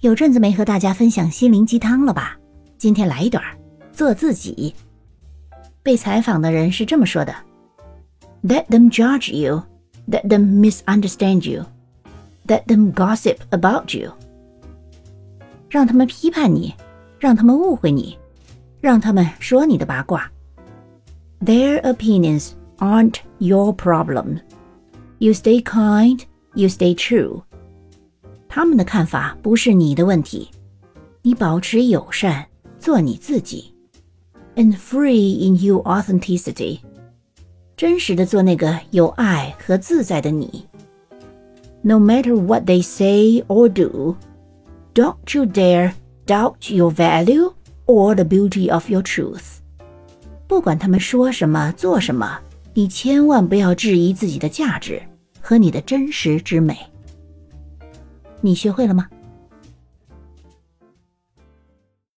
有阵子没和大家分享心灵鸡汤了吧？今天来一段，做自己。被采访的人是这么说的：Let them judge you, let them misunderstand you, let them gossip about you。让他们批判你，让他们误会你，让他们说你的八卦。Their opinions aren't your problem. You stay kind, you stay true. 他们的看法不是你的问题，你保持友善，做你自己，and free in your authenticity，真实的做那个有爱和自在的你。No matter what they say or do, don't you dare doubt your value or the beauty of your truth。不管他们说什么、做什么，你千万不要质疑自己的价值和你的真实之美。 你学会了吗？